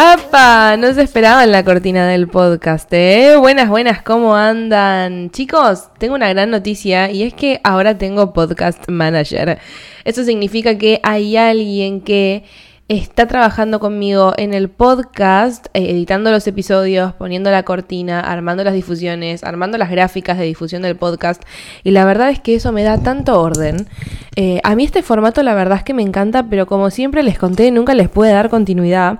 ¡Apa! No se esperaba en la cortina del podcast, ¿eh? Buenas, buenas, ¿cómo andan? Chicos, tengo una gran noticia y es que ahora tengo podcast manager. Eso significa que hay alguien que está trabajando conmigo en el podcast, eh, editando los episodios, poniendo la cortina, armando las difusiones, armando las gráficas de difusión del podcast. Y la verdad es que eso me da tanto orden. Eh, a mí este formato la verdad es que me encanta, pero como siempre les conté, nunca les pude dar continuidad.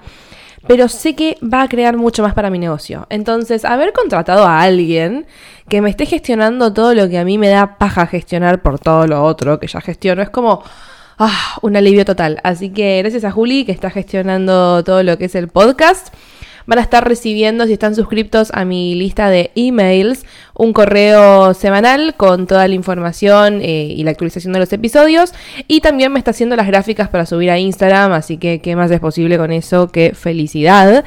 Pero sé que va a crear mucho más para mi negocio. Entonces, haber contratado a alguien que me esté gestionando todo lo que a mí me da paja gestionar por todo lo otro que ya gestiono, es como ah, un alivio total. Así que gracias a Juli que está gestionando todo lo que es el podcast. Van a estar recibiendo, si están suscriptos a mi lista de emails, un correo semanal con toda la información eh, y la actualización de los episodios. Y también me está haciendo las gráficas para subir a Instagram, así que qué más es posible con eso, qué felicidad.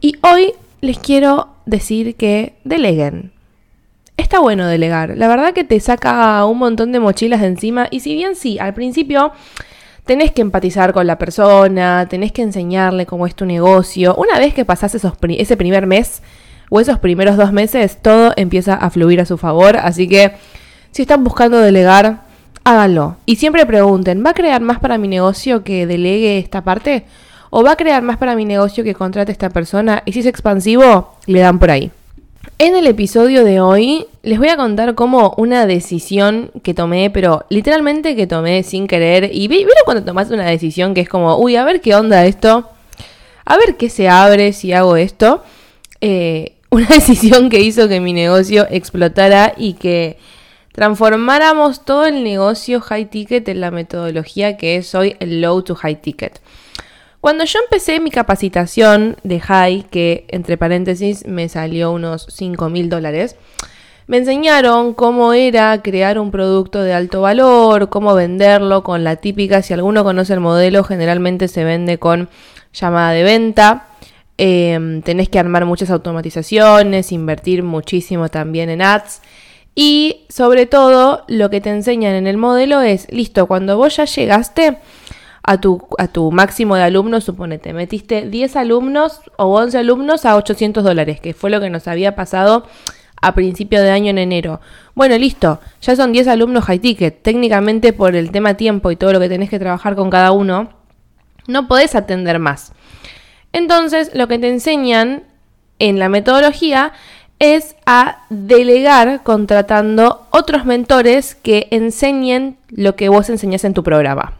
Y hoy les quiero decir que deleguen está bueno delegar. La verdad que te saca un montón de mochilas de encima y si bien sí, al principio tenés que empatizar con la persona, tenés que enseñarle cómo es tu negocio. Una vez que pasás esos ese primer mes o esos primeros dos meses, todo empieza a fluir a su favor. Así que si están buscando delegar, háganlo. Y siempre pregunten, ¿va a crear más para mi negocio que delegue esta parte? ¿O va a crear más para mi negocio que contrate esta persona? Y si es expansivo, le dan por ahí. En el episodio de hoy les voy a contar cómo una decisión que tomé, pero literalmente que tomé sin querer. Y vieron cuando tomas una decisión que es como, uy, a ver qué onda esto, a ver qué se abre si hago esto. Eh, una decisión que hizo que mi negocio explotara y que transformáramos todo el negocio high ticket en la metodología que es hoy el low to high ticket. Cuando yo empecé mi capacitación de high, que entre paréntesis me salió unos 5 mil dólares, me enseñaron cómo era crear un producto de alto valor, cómo venderlo con la típica, si alguno conoce el modelo, generalmente se vende con llamada de venta. Em, tenés que armar muchas automatizaciones, invertir muchísimo también en ads. Y sobre todo, lo que te enseñan en el modelo es, listo, cuando vos ya llegaste, a tu, a tu máximo de alumnos, suponete, metiste 10 alumnos o 11 alumnos a 800 dólares, que fue lo que nos había pasado a principio de año en enero. Bueno, listo, ya son 10 alumnos high ticket. Técnicamente por el tema tiempo y todo lo que tenés que trabajar con cada uno, no podés atender más. Entonces, lo que te enseñan en la metodología es a delegar contratando otros mentores que enseñen lo que vos enseñás en tu programa.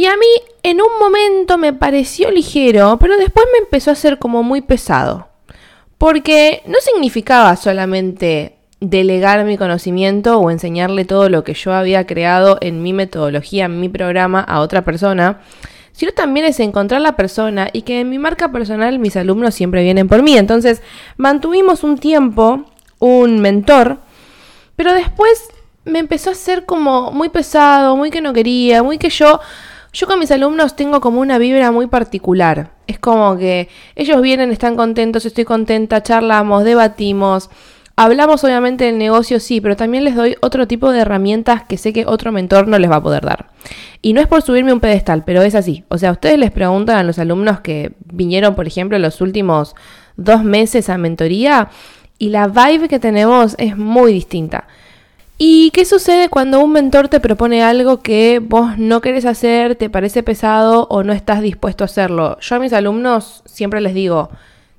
Y a mí en un momento me pareció ligero, pero después me empezó a ser como muy pesado. Porque no significaba solamente delegar mi conocimiento o enseñarle todo lo que yo había creado en mi metodología, en mi programa a otra persona, sino también es encontrar la persona y que en mi marca personal mis alumnos siempre vienen por mí. Entonces mantuvimos un tiempo un mentor, pero después me empezó a ser como muy pesado, muy que no quería, muy que yo yo con mis alumnos tengo como una vibra muy particular. Es como que ellos vienen, están contentos, estoy contenta, charlamos, debatimos. Hablamos obviamente del negocio, sí, pero también les doy otro tipo de herramientas que sé que otro mentor no les va a poder dar. Y no es por subirme un pedestal, pero es así. O sea, ustedes les preguntan a los alumnos que vinieron, por ejemplo, los últimos dos meses a mentoría y la vibe que tenemos es muy distinta. ¿Y qué sucede cuando un mentor te propone algo que vos no querés hacer, te parece pesado o no estás dispuesto a hacerlo? Yo a mis alumnos siempre les digo,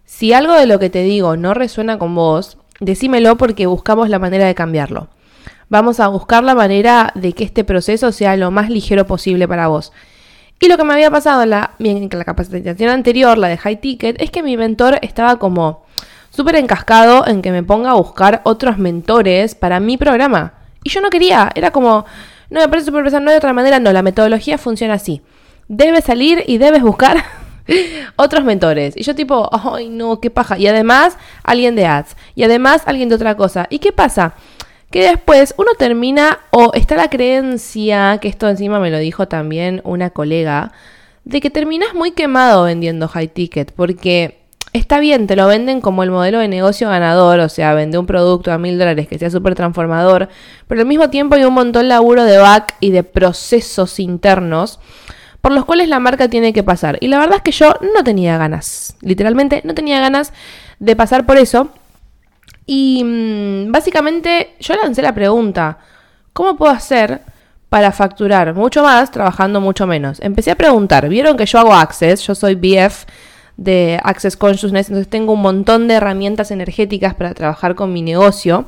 si algo de lo que te digo no resuena con vos, decímelo porque buscamos la manera de cambiarlo. Vamos a buscar la manera de que este proceso sea lo más ligero posible para vos. Y lo que me había pasado en la, la capacitación anterior, la de High Ticket, es que mi mentor estaba como súper encascado en que me ponga a buscar otros mentores para mi programa. Y yo no quería, era como, no me parece súper no de otra manera, no, la metodología funciona así. Debes salir y debes buscar otros mentores. Y yo tipo, ay no, qué paja. Y además alguien de ads. Y además alguien de otra cosa. ¿Y qué pasa? Que después uno termina, o está la creencia, que esto encima me lo dijo también una colega, de que terminas muy quemado vendiendo high ticket. Porque está bien, te lo venden como el modelo de negocio ganador, o sea, vende un producto a mil dólares que sea súper transformador, pero al mismo tiempo hay un montón de laburo de back y de procesos internos por los cuales la marca tiene que pasar. Y la verdad es que yo no tenía ganas, literalmente no tenía ganas de pasar por eso. Y mm, básicamente yo lancé la pregunta, ¿cómo puedo hacer para facturar mucho más trabajando mucho menos? Empecé a preguntar, vieron que yo hago Access, yo soy BF de Access Consciousness, entonces tengo un montón de herramientas energéticas para trabajar con mi negocio.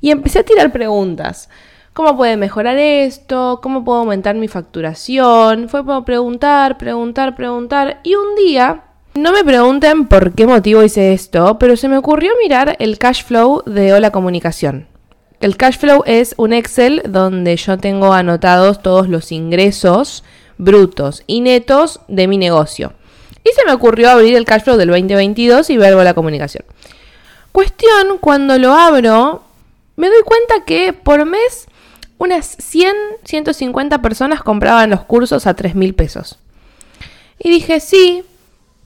Y empecé a tirar preguntas. ¿Cómo puede mejorar esto? ¿Cómo puedo aumentar mi facturación? Fue como preguntar, preguntar, preguntar. Y un día, no me pregunten por qué motivo hice esto, pero se me ocurrió mirar el cash flow de Hola Comunicación. El cash flow es un Excel donde yo tengo anotados todos los ingresos brutos y netos de mi negocio. Y se me ocurrió abrir el cash flow del 2022 y ver Hola Comunicación. Cuestión, cuando lo abro, me doy cuenta que por mes unas 100, 150 personas compraban los cursos a 3 mil pesos. Y dije, sí,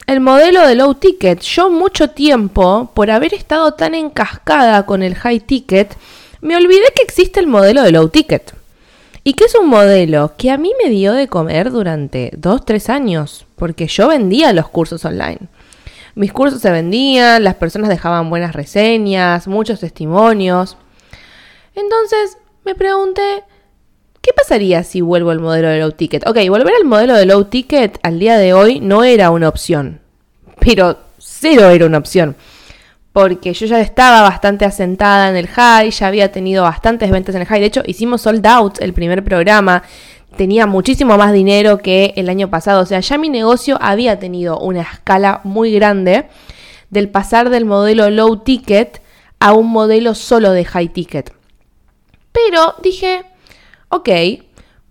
el modelo de low ticket. Yo mucho tiempo, por haber estado tan encascada con el high ticket, me olvidé que existe el modelo de low ticket. Y que es un modelo que a mí me dio de comer durante 2, 3 años, porque yo vendía los cursos online. Mis cursos se vendían, las personas dejaban buenas reseñas, muchos testimonios. Entonces me pregunté, ¿qué pasaría si vuelvo al modelo de low ticket? Ok, volver al modelo de low ticket al día de hoy no era una opción, pero cero era una opción. Porque yo ya estaba bastante asentada en el high, ya había tenido bastantes ventas en el high. De hecho, hicimos sold out el primer programa. Tenía muchísimo más dinero que el año pasado. O sea, ya mi negocio había tenido una escala muy grande del pasar del modelo low ticket a un modelo solo de high ticket. Pero dije, ok,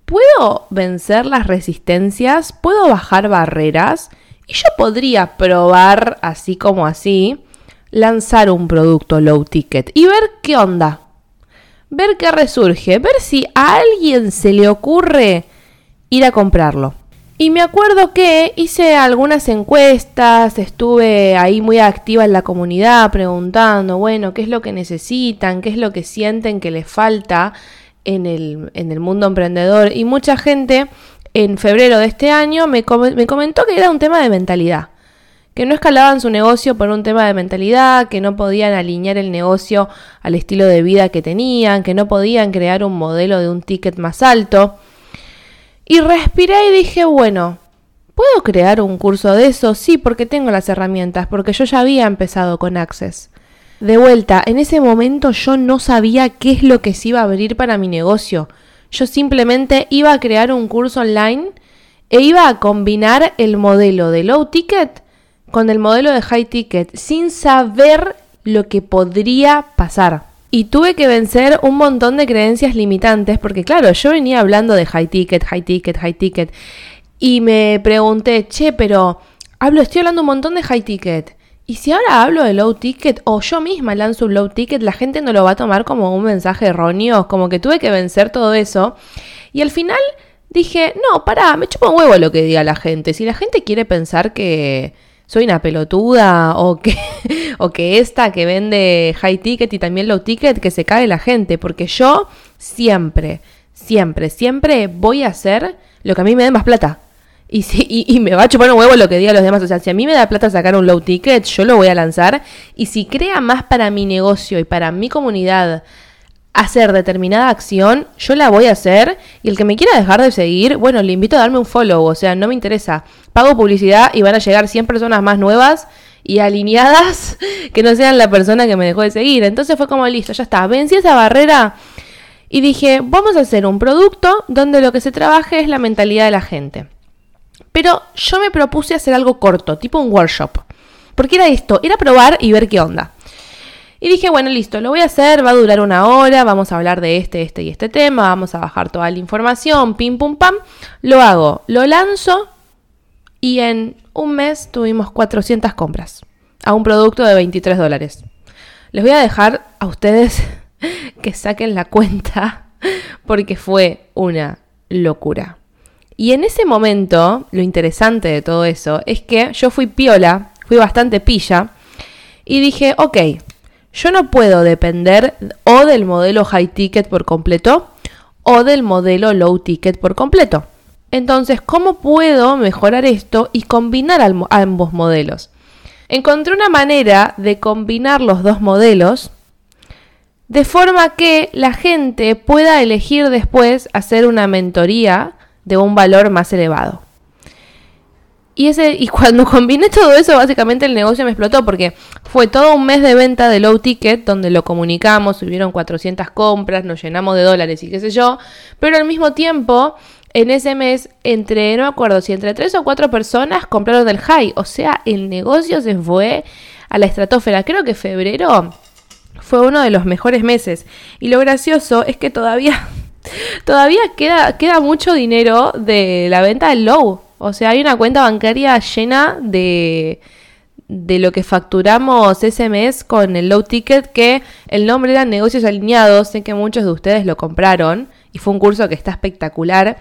¿puedo vencer las resistencias? ¿Puedo bajar barreras? Y yo podría probar, así como así, lanzar un producto low ticket y ver qué onda. Ver qué resurge, ver si a alguien se le ocurre ir a comprarlo. Y me acuerdo que hice algunas encuestas, estuve ahí muy activa en la comunidad preguntando, bueno, qué es lo que necesitan, qué es lo que sienten que les falta en el, en el mundo emprendedor. Y mucha gente en febrero de este año me, me comentó que era un tema de mentalidad, que no escalaban su negocio por un tema de mentalidad, que no podían alinear el negocio al estilo de vida que tenían, que no podían crear un modelo de un ticket más alto. Y respiré y dije, bueno, ¿puedo crear un curso de eso? Sí, porque tengo las herramientas, porque yo ya había empezado con Access. De vuelta, en ese momento yo no sabía qué es lo que se iba a abrir para mi negocio. Yo simplemente iba a crear un curso online e iba a combinar el modelo de low ticket con el modelo de high ticket sin saber lo que podría pasar. Y tuve que vencer un montón de creencias limitantes porque claro, yo venía hablando de high ticket, high ticket, high ticket. Y me pregunté, che, pero hablo, estoy hablando un montón de high ticket. Y si ahora hablo de low ticket o yo misma lanzo un low ticket, la gente no lo va a tomar como un mensaje erróneo, como que tuve que vencer todo eso. Y al final dije, no, pará, me chupa un huevo lo que diga la gente. Si la gente quiere pensar que, soy una pelotuda o que, o que esta que vende high ticket y también low ticket, que se cae la gente, porque yo siempre, siempre, siempre voy a hacer lo que a mí me dé más plata. Y, si, y, me va a chupar un huevo lo que digan los demás. O sea, si a mí me da plata sacar un low ticket, yo lo voy a lanzar. Y si crea más para mi negocio y para mi comunidad hacer determinada acción, yo la voy a hacer y el que me quiera dejar de seguir, bueno, le invito a darme un follow, o sea, no me interesa. Pago publicidad y van a llegar 100 personas más nuevas y alineadas que no sean la persona que me dejó de seguir. Entonces fue como, listo, ya está, vencí esa barrera y dije, vamos a hacer un producto donde lo que se trabaje es la mentalidad de la gente. Pero yo me propuse hacer algo corto, tipo un workshop. Porque era esto, era probar y ver qué onda. Y dije, bueno, listo, lo voy a hacer, va a durar una hora, vamos a hablar de este, este y este tema, vamos a bajar toda la información, pim, pum, pam. Lo hago, lo lanzo y en un mes tuvimos 400 compras a un producto de 23 dólares. Les voy a dejar a ustedes que saquen la cuenta porque fue una locura. Y en ese momento, lo interesante de todo eso es que yo fui piola, fui bastante pilla y dije, ok, yo no puedo depender o del modelo high ticket por completo o del modelo low ticket por completo. Entonces, ¿cómo puedo mejorar esto y combinar ambos modelos? Encontré una manera de combinar los dos modelos de forma que la gente pueda elegir después hacer una mentoría de un valor más elevado. Y, ese, y cuando combiné todo eso, básicamente el negocio me explotó porque fue todo un mes de venta de low ticket donde lo comunicamos, subieron 400 compras, nos llenamos de dólares y qué sé yo, pero al mismo tiempo, en ese mes, entre, no me acuerdo si entre 3 o 4 personas compraron del high, o sea, el negocio se fue a la estratosfera. Creo que febrero fue uno de los mejores meses. Y lo gracioso es que todavía, todavía queda, queda mucho dinero de la venta del low. O sea, hay una cuenta bancaria llena de, de lo que facturamos ese mes con el low ticket, que el nombre era Negocios Alineados. Sé que muchos de ustedes lo compraron y fue un curso que está espectacular.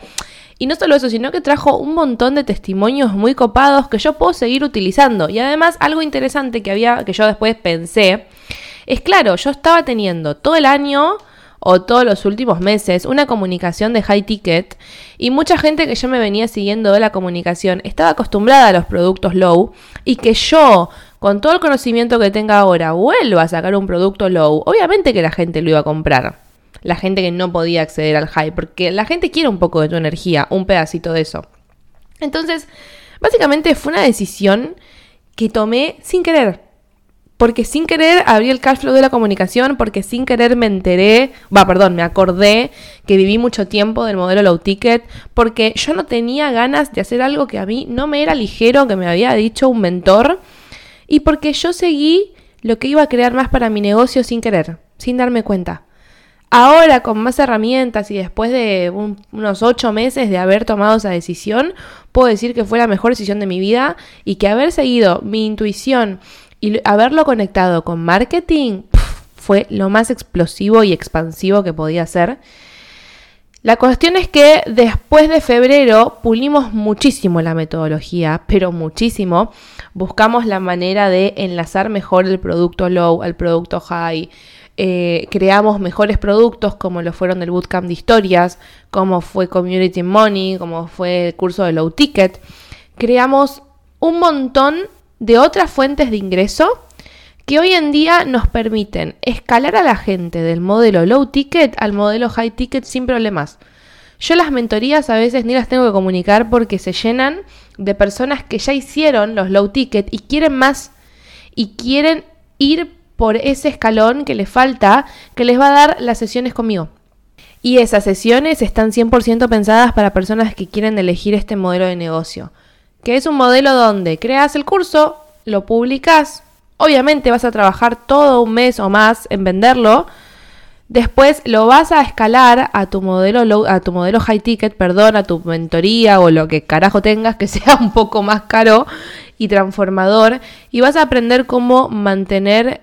Y no solo eso, sino que trajo un montón de testimonios muy copados que yo puedo seguir utilizando. Y además, algo interesante que había, que yo después pensé, es claro, yo estaba teniendo todo el año o todos los últimos meses una comunicación de high ticket y mucha gente que ya me venía siguiendo de la comunicación estaba acostumbrada a los productos low y que yo con todo el conocimiento que tenga ahora vuelva a sacar un producto low, obviamente que la gente lo iba a comprar. La gente que no podía acceder al high, porque la gente quiere un poco de tu energía, un pedacito de eso. Entonces, básicamente fue una decisión que tomé sin querer porque sin querer abrí el cash flow de la comunicación, porque sin querer me enteré, va, perdón, me acordé que viví mucho tiempo del modelo low ticket, porque yo no tenía ganas de hacer algo que a mí no me era ligero, que me había dicho un mentor, y porque yo seguí lo que iba a crear más para mi negocio sin querer, sin darme cuenta. Ahora, con más herramientas y después de unos ocho meses de haber tomado esa decisión, puedo decir que fue la mejor decisión de mi vida y que haber seguido mi intuición y haberlo conectado con marketing fue lo más explosivo y expansivo que podía ser. La cuestión es que después de febrero pulimos muchísimo la metodología, pero muchísimo. Buscamos la manera de enlazar mejor el producto low al producto high. Eh, creamos mejores productos como lo fueron del Bootcamp de historias, como fue Community Money, como fue el curso de Low Ticket. Creamos un montón de otras fuentes de ingreso que hoy en día nos permiten escalar a la gente del modelo low ticket al modelo high ticket sin problemas. Yo las mentorías a veces ni las tengo que comunicar porque se llenan de personas que ya hicieron los low ticket y quieren más y quieren ir por ese escalón que les falta, que les va a dar las sesiones conmigo. Y esas sesiones están 100% pensadas para personas que quieren elegir este modelo de negocio que es un modelo donde creas el curso, lo publicas, obviamente vas a trabajar todo un mes o más en venderlo, después lo vas a escalar a tu modelo a tu modelo high ticket, perdón, a tu mentoría o lo que carajo tengas que sea un poco más caro y transformador y vas a aprender cómo mantener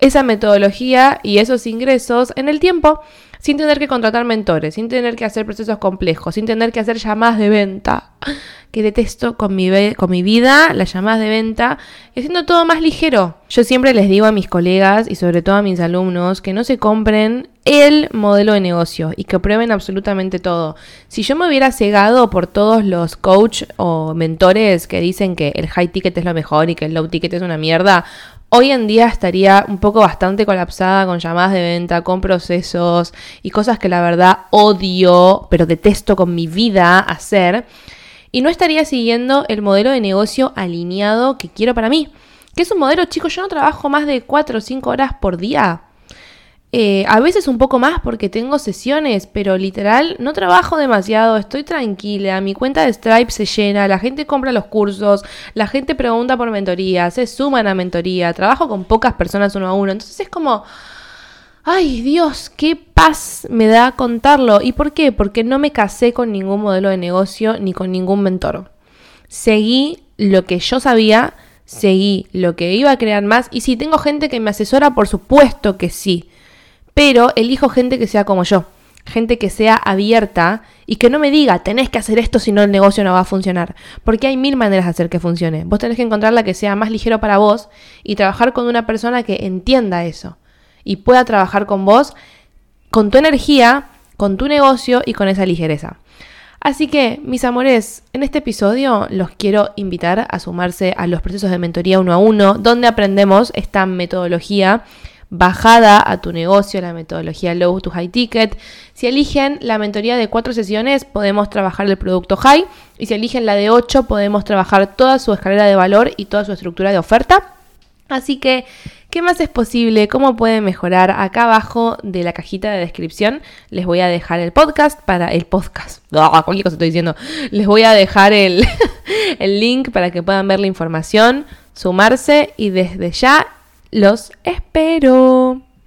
esa metodología y esos ingresos en el tiempo sin tener que contratar mentores, sin tener que hacer procesos complejos, sin tener que hacer llamadas de venta que detesto con mi, con mi vida, las llamadas de venta, y haciendo todo más ligero. Yo siempre les digo a mis colegas y sobre todo a mis alumnos que no se compren el modelo de negocio y que prueben absolutamente todo. Si yo me hubiera cegado por todos los coach o mentores que dicen que el high ticket es lo mejor y que el low ticket es una mierda, Hoy en día estaría un poco bastante colapsada con llamadas de venta, con procesos y cosas que la verdad odio, pero detesto con mi vida hacer y no estaría siguiendo el modelo de negocio alineado que quiero para mí. Que es un modelo, chicos, yo no trabajo más de 4 o 5 horas por día. Eh, a veces un poco más porque tengo sesiones, pero literal no trabajo demasiado, estoy tranquila, mi cuenta de Stripe se llena, la gente compra los cursos, la gente pregunta por mentoría, se suman a mentoría, trabajo con pocas personas uno a uno, entonces es como ay Dios, qué paz me da contarlo. ¿Y por qué? Porque no me casé con ningún modelo de negocio ni con ningún mentor. Seguí lo que yo sabía, seguí lo que iba a crear más. Y si tengo gente que me asesora, por supuesto que sí. Pero elijo gente que sea como yo. Gente que sea abierta y que no me diga, tenés que hacer esto si no el negocio no va a funcionar. Porque hay mil maneras de hacer que funcione. Vos tenés que encontrar la que sea más ligero para vos y trabajar con una persona que entienda eso y pueda trabajar con vos, con tu energía, con tu negocio y con esa ligereza. Así que, mis amores, en este episodio los quiero invitar a sumarse a los procesos de mentoría uno a uno, donde aprendemos esta metodología bajada a tu negocio, la metodología low to high ticket. Si eligen la mentoría de cuatro sesiones, podemos trabajar el producto high. Y si eligen la de ocho, podemos trabajar toda su escalera de valor y toda su estructura de oferta. Así que, ¿qué más es posible? ¿Cómo pueden mejorar? Acá abajo de la cajita de descripción les voy a dejar el podcast para el podcast. Ah, cualquier cosa estoy diciendo. Les voy a dejar el, el link para que puedan ver la información, sumarse y desde ya los espero.